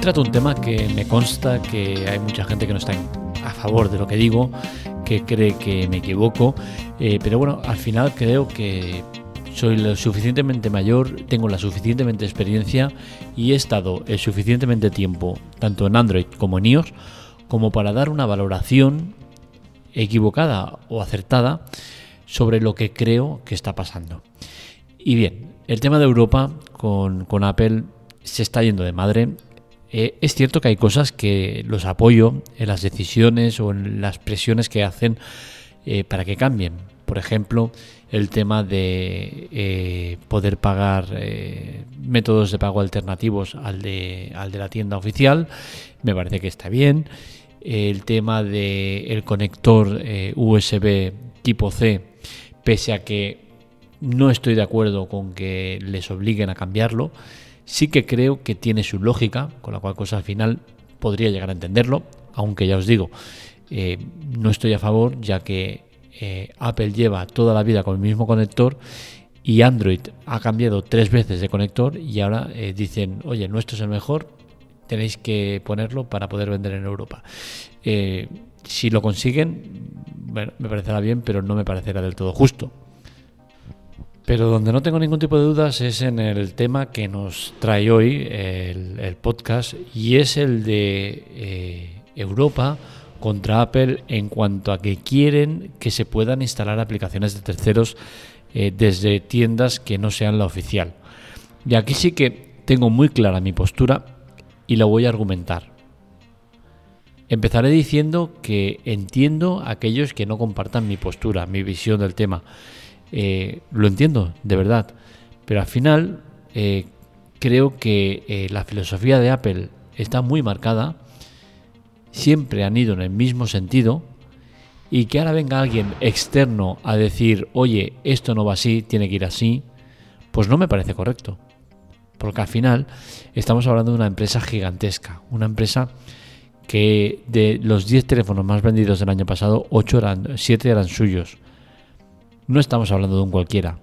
trato un tema que me consta que hay mucha gente que no está a favor de lo que digo, que cree que me equivoco, eh, pero bueno, al final creo que soy lo suficientemente mayor, tengo la suficientemente experiencia y he estado el suficientemente tiempo, tanto en Android como en iOS, como para dar una valoración equivocada o acertada sobre lo que creo que está pasando. Y bien, el tema de Europa con, Apple se está yendo de madre. Eh, es cierto que hay cosas que los apoyo en las decisiones o en las presiones que hacen eh, para que cambien. Por ejemplo, el tema de eh, poder pagar métodos de pago alternativos al de, al de la tienda oficial. Me parece que está bien. El tema del conector USB tipo C, pese a que no estoy de acuerdo con que les obliguen a cambiarlo. Sí que creo que tiene su lógica, con la cual cosa al final podría llegar a entenderlo, aunque ya os digo, eh, no estoy a favor, ya que eh, Apple lleva toda la vida con el mismo conector y Android ha cambiado tres veces de conector y ahora eh, dicen, oye, nuestro es el mejor, tenéis que ponerlo para poder vender en Europa. si lo consiguen, bueno, me parecerá bien, pero no me parecerá del todo justo. Pero donde no tengo ningún tipo de dudas es en el tema que nos trae hoy el, podcast y es el de eh, Europa contra Apple en cuanto a que quieren que se puedan instalar aplicaciones de terceros eh, desde tiendas que no sean la oficial. Y aquí sí que tengo muy clara mi postura y la voy a argumentar. Empezaré diciendo que entiendo a aquellos que no compartan mi postura, mi visión del tema eh, lo entiendo, de verdad. Pero al final eh, creo que eh, la filosofía de Apple está muy marcada, siempre han ido en el mismo sentido, y que ahora venga alguien externo a decir, oye, esto no va así, tiene que ir así, pues no me parece correcto. Porque al final estamos hablando de una empresa gigantesca, una empresa que de los 10 teléfonos más vendidos del año pasado, 8 eran, 7 eran suyos no estamos hablando de un cualquiera.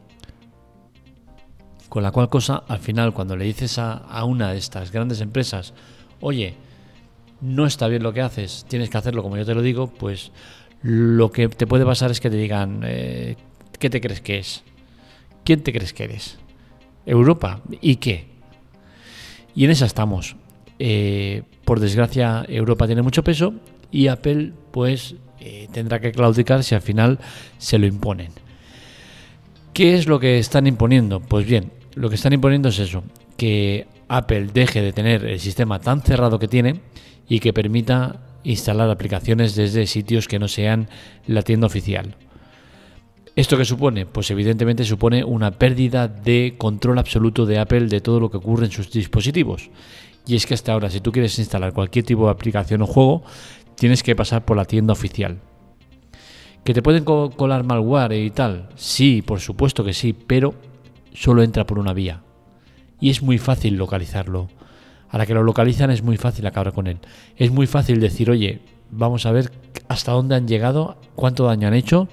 Con la cual cosa, al final, cuando le dices a, una de estas grandes empresas, oye, no está bien lo que haces, tienes que hacerlo como yo te lo digo, pues lo que te puede pasar es que te digan, eh, ¿qué te crees que es? ¿Quién te crees que eres? Europa. ¿Y qué? Y en esa estamos. Eh, por desgracia, Europa tiene mucho peso y Apple, pues, eh, tendrá que claudicar si al final se lo imponen. ¿Qué es lo que están imponiendo? Pues bien, lo que están imponiendo es eso, que Apple deje de tener el sistema tan cerrado que tiene y que permita instalar aplicaciones desde sitios que no sean la tienda oficial. ¿Esto qué supone? Pues evidentemente supone una pérdida de control absoluto de Apple de todo lo que ocurre en sus dispositivos. Y es que hasta ahora, si tú quieres instalar cualquier tipo de aplicación o juego, tienes que pasar por la tienda oficial. ¿Que te pueden colar malware y tal? Sí, por supuesto que sí, pero solo entra por una vía. Y es muy fácil localizarlo. A la que lo localizan es muy fácil acabar con él. Es muy fácil decir, oye, vamos a ver hasta dónde han llegado, cuánto daño han hecho.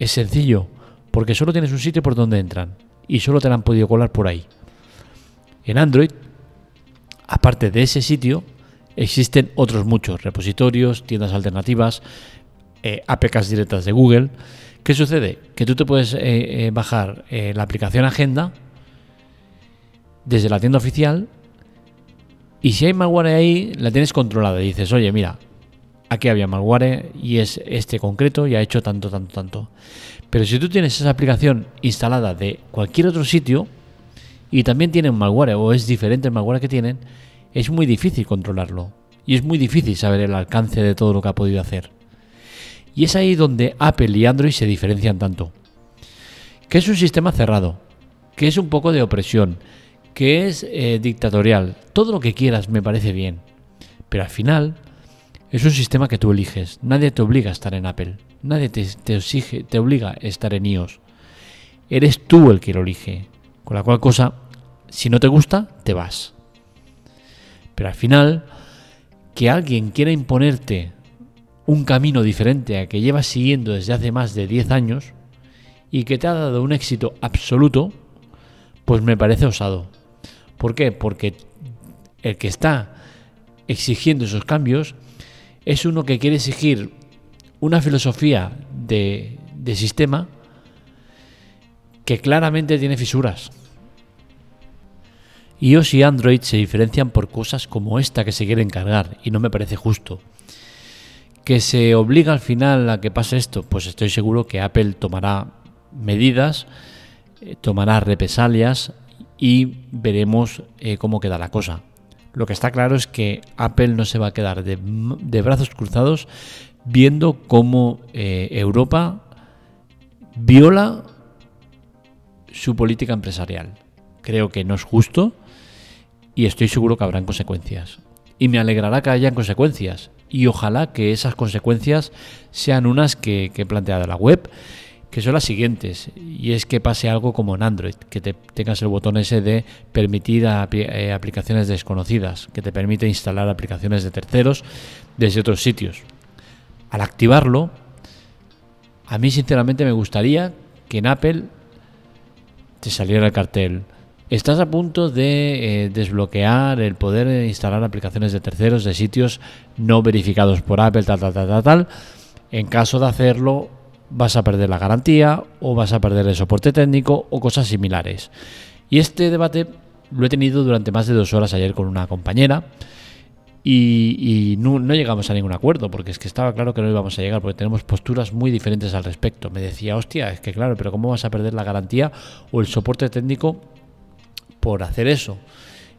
Es sencillo, porque solo tienes un sitio por donde entran y solo te han podido colar por ahí. En Android, aparte de ese sitio, existen otros muchos repositorios, tiendas alternativas, eh, APKs directas de Google. ¿Qué sucede? Que tú te puedes eh, eh, bajar la aplicación Agenda desde la tienda oficial y si hay malware ahí, la tienes controlada y dices, oye, mira, aquí había malware y es este concreto y ha hecho tanto, tanto, tanto. Pero si tú tienes esa aplicación instalada de cualquier otro sitio y también tienen malware o es diferente el malware que tienen, es muy difícil controlarlo y es muy difícil saber el alcance de todo lo que ha podido hacer. Y es ahí donde Apple y Android se diferencian tanto. Que es un sistema cerrado, que es un poco de opresión, que es eh, dictatorial. Todo lo que quieras me parece bien. Pero al final es un sistema que tú eliges. Nadie te obliga a estar en Apple. Nadie te, te, exige, te obliga a estar en iOS. Eres tú el que lo elige. Con la cual cosa, si no te gusta, te vas. Pero al final, que alguien quiera imponerte un camino diferente a que llevas siguiendo desde hace más de 10 años y que te ha dado un éxito absoluto, pues me parece osado. ¿Por qué? Porque el que está exigiendo esos cambios es uno que quiere exigir una filosofía de, de sistema que claramente tiene fisuras. iOS y Android se diferencian por cosas como esta que se quieren cargar y no me parece justo. ¿Que se obliga al final a que pase esto? Pues estoy seguro que Apple tomará medidas, eh, tomará represalias y veremos eh, cómo queda la cosa. Lo que está claro es que Apple no se va a quedar de, brazos cruzados viendo cómo eh, Europa viola su política empresarial. Creo que no es justo y estoy seguro que habrán consecuencias. Y me alegrará que hayan consecuencias. Y ojalá que esas consecuencias sean unas que, que he planteado en la web, que son las siguientes. Y es que pase algo como en Android, que te tengas el botón ese de permitir eh, aplicaciones desconocidas, que te permite instalar aplicaciones de terceros desde otros sitios. Al activarlo, a mí sinceramente me gustaría que en Apple te saliera el cartel. Estás a punto de eh, desbloquear el poder instalar aplicaciones de terceros de sitios no verificados por Apple, tal, tal, tal, tal, tal. En caso de hacerlo, vas a perder la garantía o vas a perder el soporte técnico o cosas similares. Y este debate lo he tenido durante más de dos horas ayer con una compañera y, no, llegamos a ningún acuerdo, porque es que estaba claro que no íbamos a llegar, porque tenemos posturas muy diferentes al respecto. Me decía, hostia, es que claro, pero ¿cómo vas a perder la garantía o el soporte técnico por hacer eso?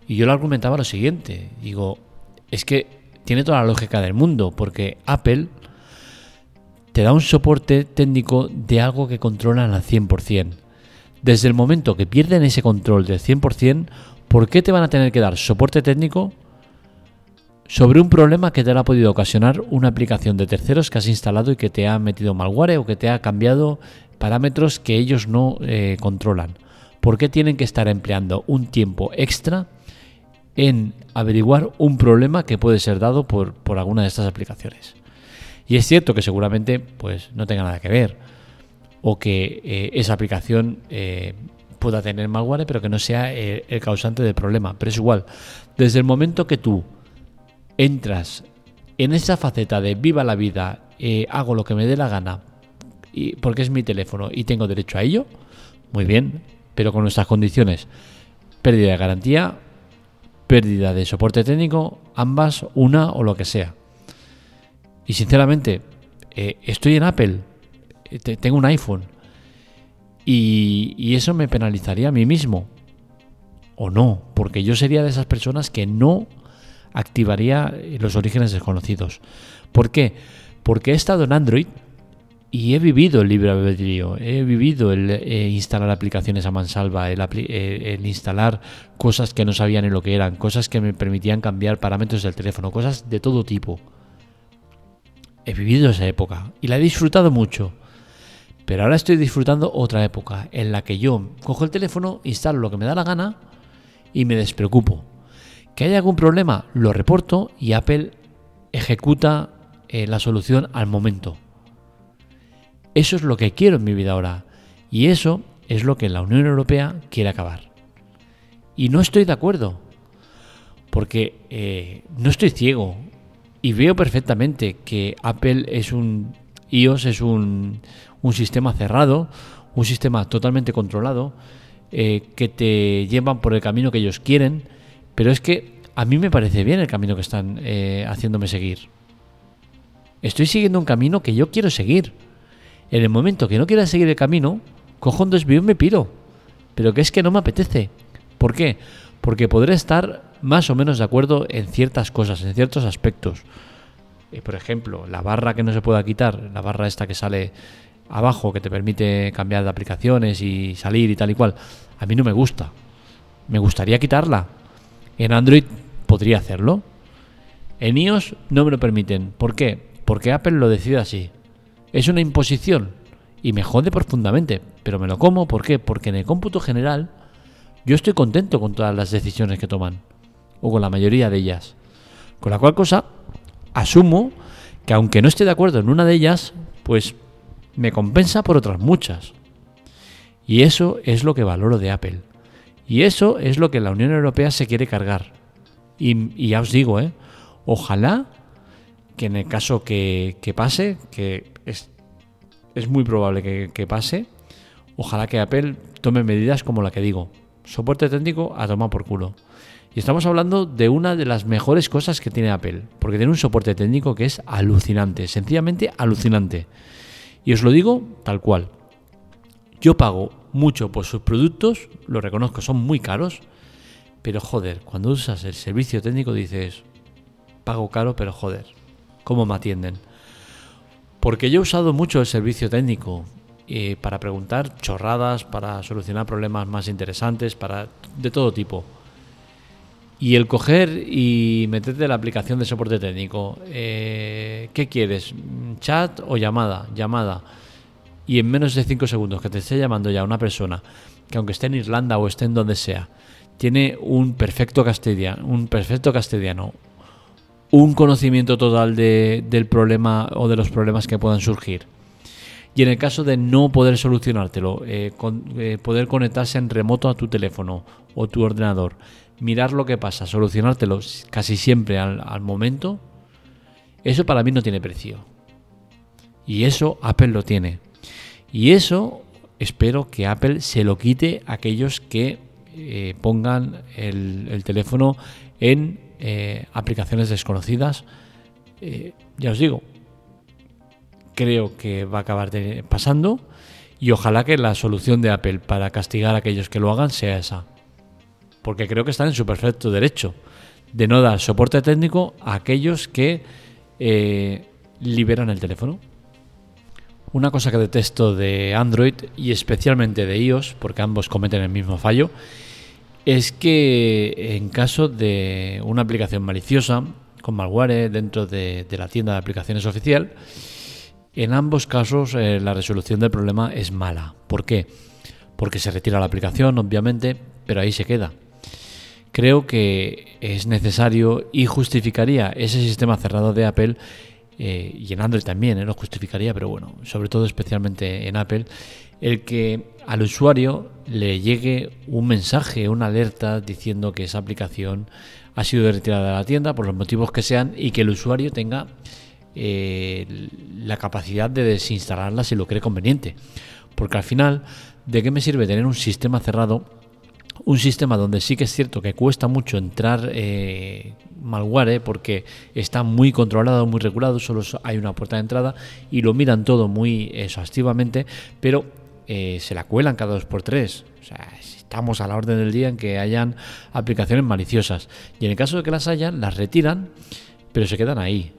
Y yo le argumentaba lo siguiente, digo, es que tiene toda la lógica del mundo, porque Apple te da un soporte técnico de algo que controlan al 100%. Desde el momento que pierden ese control del 100%, ¿por qué te van a tener que dar soporte técnico sobre un problema que te ha podido ocasionar una aplicación de terceros que has instalado y que te ha metido malware o que te ha cambiado parámetros que ellos no eh, controlan. ¿Por qué tienen que estar empleando un tiempo extra en averiguar un problema que puede ser dado por, alguna de estas aplicaciones? Y es cierto que seguramente pues, no tenga nada que ver o que eh, esa aplicación eh, pueda tener malware pero que no sea el causante del problema. Pero es igual, desde el momento que tú entras en esa faceta de viva la vida, eh, hago lo que me dé la gana, y, porque es mi teléfono y tengo derecho a ello, muy bien, pero con nuestras condiciones. Pérdida de garantía, pérdida de soporte técnico, ambas, una o lo que sea. Y sinceramente, eh, estoy en Apple, eh, tengo un iPhone, y, y eso me penalizaría a mí mismo. O no, porque yo sería de esas personas que no activaría los orígenes desconocidos. ¿Por qué? Porque he estado en Android y he vivido el libre albedrío, he vivido el eh, instalar aplicaciones a mansalva, eh, el, instalar cosas que no sabía ni lo que eran, cosas que me permitían cambiar parámetros del teléfono, cosas de todo tipo. He vivido esa época y la he disfrutado mucho. Pero ahora estoy disfrutando otra época en la que yo cojo el teléfono, instalo lo que me da la gana y me despreocupo. ¿Que hay algún problema? Lo reporto y Apple ejecuta eh, la solución al momento. Eso es lo que quiero en mi vida ahora. Y eso es lo que la Unión Europea quiere acabar. Y no estoy de acuerdo. Porque eh, no estoy ciego. Y veo perfectamente que Apple es un... iOS es un, un sistema cerrado, un sistema totalmente controlado, eh, que te llevan por el camino que ellos quieren pero es que a mí me parece bien el camino que están eh, haciéndome seguir. Estoy siguiendo un camino que yo quiero seguir. En el momento que no quiera seguir el camino, cojo un desvío y me piro. Pero que es que no me apetece. ¿Por qué? Porque podré estar más o menos de acuerdo en ciertas cosas, en ciertos aspectos. Eh, por ejemplo, la barra que no se pueda quitar, la barra esta que sale abajo, que te permite cambiar de aplicaciones y salir y tal y cual, a mí no me gusta. Me gustaría quitarla, en Android podría hacerlo. En iOS no me lo permiten. ¿Por qué? Porque Apple lo decide así. Es una imposición y me jode profundamente, pero me lo como. ¿Por qué? Porque en el cómputo general yo estoy contento con todas las decisiones que toman, o con la mayoría de ellas. Con la cual cosa, asumo que aunque no esté de acuerdo en una de ellas, pues me compensa por otras muchas. Y eso es lo que valoro de Apple. Y eso es lo que la Unión Europea se quiere cargar. Y, ya os digo, ¿eh? Ojalá que en el caso que, pase, que es, es muy probable que, que, pase, ojalá que Apple tome medidas como la que digo. Soporte técnico a tomar por culo. Y estamos hablando de una de las mejores cosas que tiene Apple, porque tiene un soporte técnico que es alucinante, sencillamente alucinante. Y os lo digo tal cual. Yo pago mucho por sus productos, lo reconozco, son muy caros, pero joder, cuando usas el servicio técnico dices, pago caro, pero joder, ¿cómo me atienden? Porque yo he usado mucho el servicio técnico eh, para preguntar chorradas, para solucionar problemas más interesantes, para de todo tipo. Y el coger y meterte la aplicación de soporte técnico, eh, ¿qué quieres? ¿Chat o llamada? Llamada. Y en menos de 5 segundos que te esté llamando ya una persona, que aunque esté en Irlanda o esté en donde sea, tiene un perfecto castellano, un perfecto castellano, un conocimiento total del problema o de los problemas que puedan surgir. Y en el caso de no poder solucionártelo, eh, eh, poder conectarse en remoto a tu teléfono o tu ordenador, mirar lo que pasa, solucionártelo casi siempre al, momento, eso para mí no tiene precio. Y eso Apple lo tiene. Y eso espero que Apple se lo quite a aquellos que eh, pongan el, teléfono en eh, aplicaciones desconocidas. Eh, ya os digo, creo que va a acabar pasando y ojalá que la solución de Apple para castigar a aquellos que lo hagan sea esa porque creo que están en su perfecto derecho de no dar soporte técnico a aquellos que eh, liberan el teléfono. Una cosa que detesto de Android y especialmente de iOS, porque ambos cometen el mismo fallo, es que en caso de una aplicación maliciosa con malware dentro de, la tienda de aplicaciones oficial, en ambos casos eh, la resolución del problema es mala. ¿Por qué? Porque se retira la aplicación, obviamente, pero ahí se queda creo que es necesario y justificaría ese sistema cerrado de Apple eh, y en Android también, eh, lo justificaría, pero bueno, sobre todo especialmente en Apple, el que al usuario le llegue un mensaje, una alerta diciendo que esa aplicación ha sido retirada de la tienda por los motivos que sean y que el usuario tenga eh, la capacidad de desinstalarla si lo cree conveniente. Porque al final, ¿de qué me sirve tener un sistema cerrado un sistema donde sí que es cierto que cuesta mucho entrar eh, malware porque está muy controlado, muy regulado, solo hay una puerta de entrada y lo miran todo muy exhaustivamente, pero eh, se la cuelan cada dos por tres. O sea, estamos a la orden del día en que hayan aplicaciones maliciosas. Y en el caso de que las hayan, las retiran, pero se quedan ahí.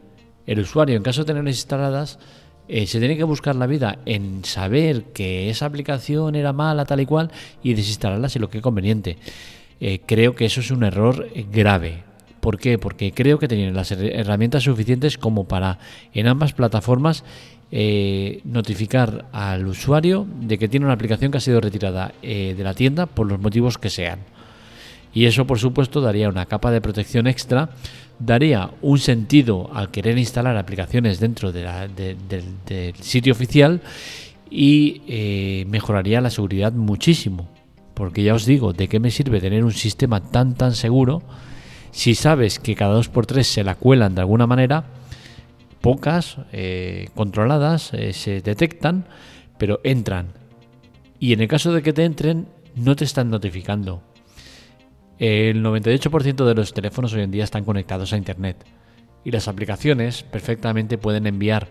El usuario, en caso de tenerlas instaladas, eh, se tiene que buscar la vida en saber que esa aplicación era mala, tal y cual, y desinstalarla si lo que es conveniente. Eh, creo que eso es un error grave. ¿Por qué? Porque creo que tienen las herramientas suficientes como para en ambas plataformas eh, notificar al usuario de que tiene una aplicación que ha sido retirada de la tienda por los motivos que sean. Y eso, por supuesto, daría una capa de protección extra daría un sentido al querer instalar aplicaciones dentro de del sitio oficial y eh, mejoraría la seguridad muchísimo. Porque ya os digo, ¿de qué me sirve tener un sistema tan tan seguro si sabes que cada dos por tres se la cuelan de alguna manera? Pocas, eh, controladas, eh, se detectan, pero entran. Y en el caso de que te entren, no te están notificando el 98% de los teléfonos hoy en día están conectados a Internet y las aplicaciones perfectamente pueden enviar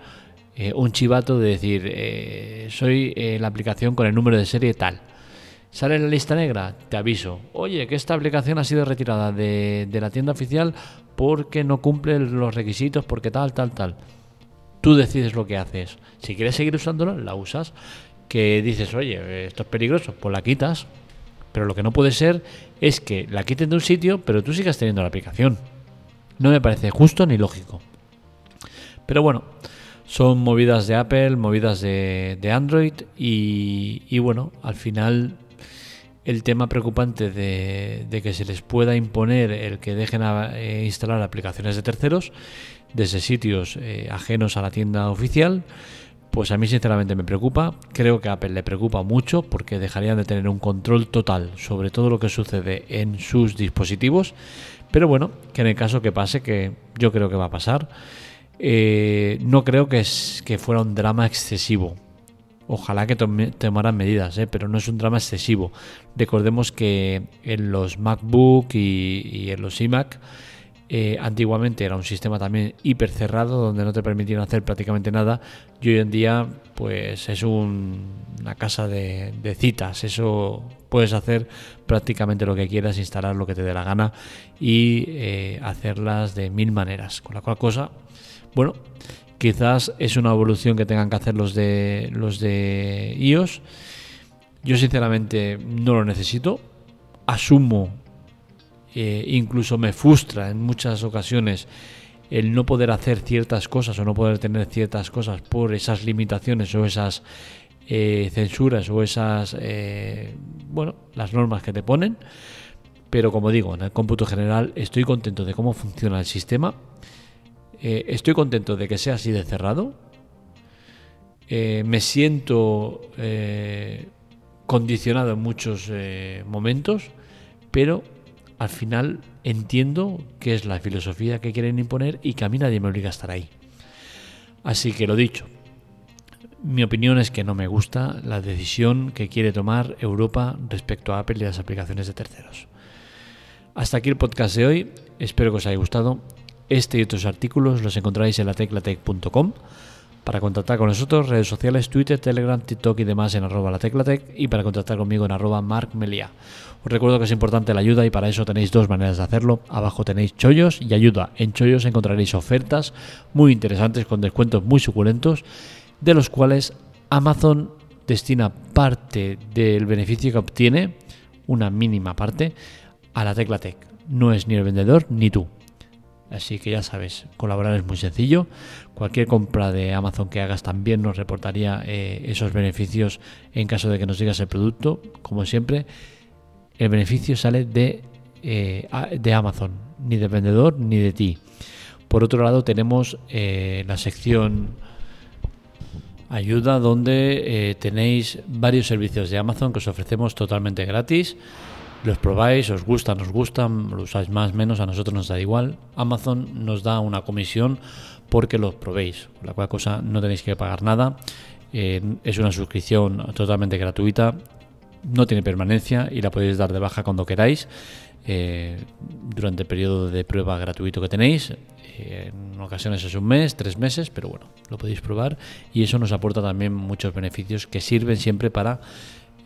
eh, un chivato de decir, soy la aplicación con el número de serie tal. Sale en la lista negra, te aviso, oye, que esta aplicación ha sido retirada de, de la tienda oficial porque no cumple los requisitos, porque tal, tal, tal. Tú decides lo que haces. Si quieres seguir usándola, la usas. Que dices, oye, esto es peligroso, pues la quitas, pero lo que no puede ser es que la quiten de un sitio, pero tú sigas teniendo la aplicación. No me parece justo ni lógico. Pero bueno, son movidas de Apple, movidas de, Android y, bueno, al final el tema preocupante de, que se les pueda imponer el que dejen eh, instalar aplicaciones de terceros desde sitios eh, ajenos a la tienda oficial, pues a mí sinceramente me preocupa. Creo que a Apple le preocupa mucho porque dejarían de tener un control total sobre todo lo que sucede en sus dispositivos. Pero bueno, que en el caso que pase, que yo creo que va a pasar, eh, no creo que, es, que fuera un drama excesivo. Ojalá que tomaran medidas, ¿eh? pero no es un drama excesivo. Recordemos que en los MacBook y en los iMac eh, antiguamente era un sistema también hiper cerrado donde no te permitían hacer prácticamente nada y hoy en día pues es una casa de, citas, eso puedes hacer prácticamente lo que quieras, instalar lo que te dé la gana y eh, hacerlas de mil maneras, con la cual cosa, bueno, quizás es una evolución que tengan que hacer los de, los de iOS. Yo sinceramente no lo necesito, asumo eh, incluso me frustra en muchas ocasiones el no poder hacer ciertas cosas o no poder tener ciertas cosas por esas limitaciones o esas eh, censuras o esas, eh, bueno, las normas que te ponen. Pero como digo, en el cómputo general estoy contento de cómo funciona el sistema. Estoy contento de que sea así de cerrado. me siento condicionado en muchos momentos, pero al final entiendo que es la filosofía que quieren imponer y que a mí nadie me obliga a estar ahí. Así que lo dicho, mi opinión es que no me gusta la decisión que quiere tomar Europa respecto a Apple y las aplicaciones de terceros. Hasta aquí el podcast de hoy, espero que os haya gustado. Este y otros artículos los encontráis en lateclatec.com. Para contactar con nosotros, redes sociales, Twitter, Telegram, TikTok y demás en arroba lateclatec y para contactar conmigo en arroba markmelia. Os recuerdo que es importante la ayuda y para eso tenéis dos maneras de hacerlo. Abajo tenéis chollos y ayuda. En chollos encontraréis ofertas muy interesantes con descuentos muy suculentos de los cuales Amazon destina parte del beneficio que obtiene, una mínima parte, a la Teclatec. No es ni el vendedor ni tú. Así que ya sabes, colaborar es muy sencillo. Cualquier compra de Amazon que hagas también nos reportaría eh, esos beneficios en caso de que nos digas el producto. Como siempre, el beneficio sale de, eh, de Amazon, ni del vendedor ni de ti. Por otro lado, tenemos eh, la sección ayuda donde tenéis varios servicios de Amazon que os ofrecemos totalmente gratis los probáis, os gustan, os gustan, lo usáis más, menos, a nosotros nos da igual. Amazon nos da una comisión porque los probéis, la cual cosa no tenéis que pagar nada. Eh, es una suscripción totalmente gratuita, no tiene permanencia y la podéis dar de baja cuando queráis eh, durante el periodo de prueba gratuito que tenéis. Eh, en ocasiones es un mes, tres meses, pero bueno, lo podéis probar y eso nos aporta también muchos beneficios que sirven siempre para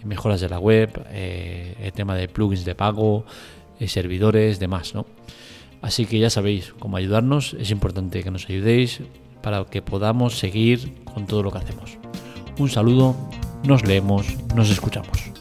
mejoras de la web, eh, el tema de plugins de pago, eh, servidores, demás, ¿no? Así que ya sabéis cómo ayudarnos, es importante que nos ayudéis para que podamos seguir con todo lo que hacemos. Un saludo, nos leemos, nos escuchamos.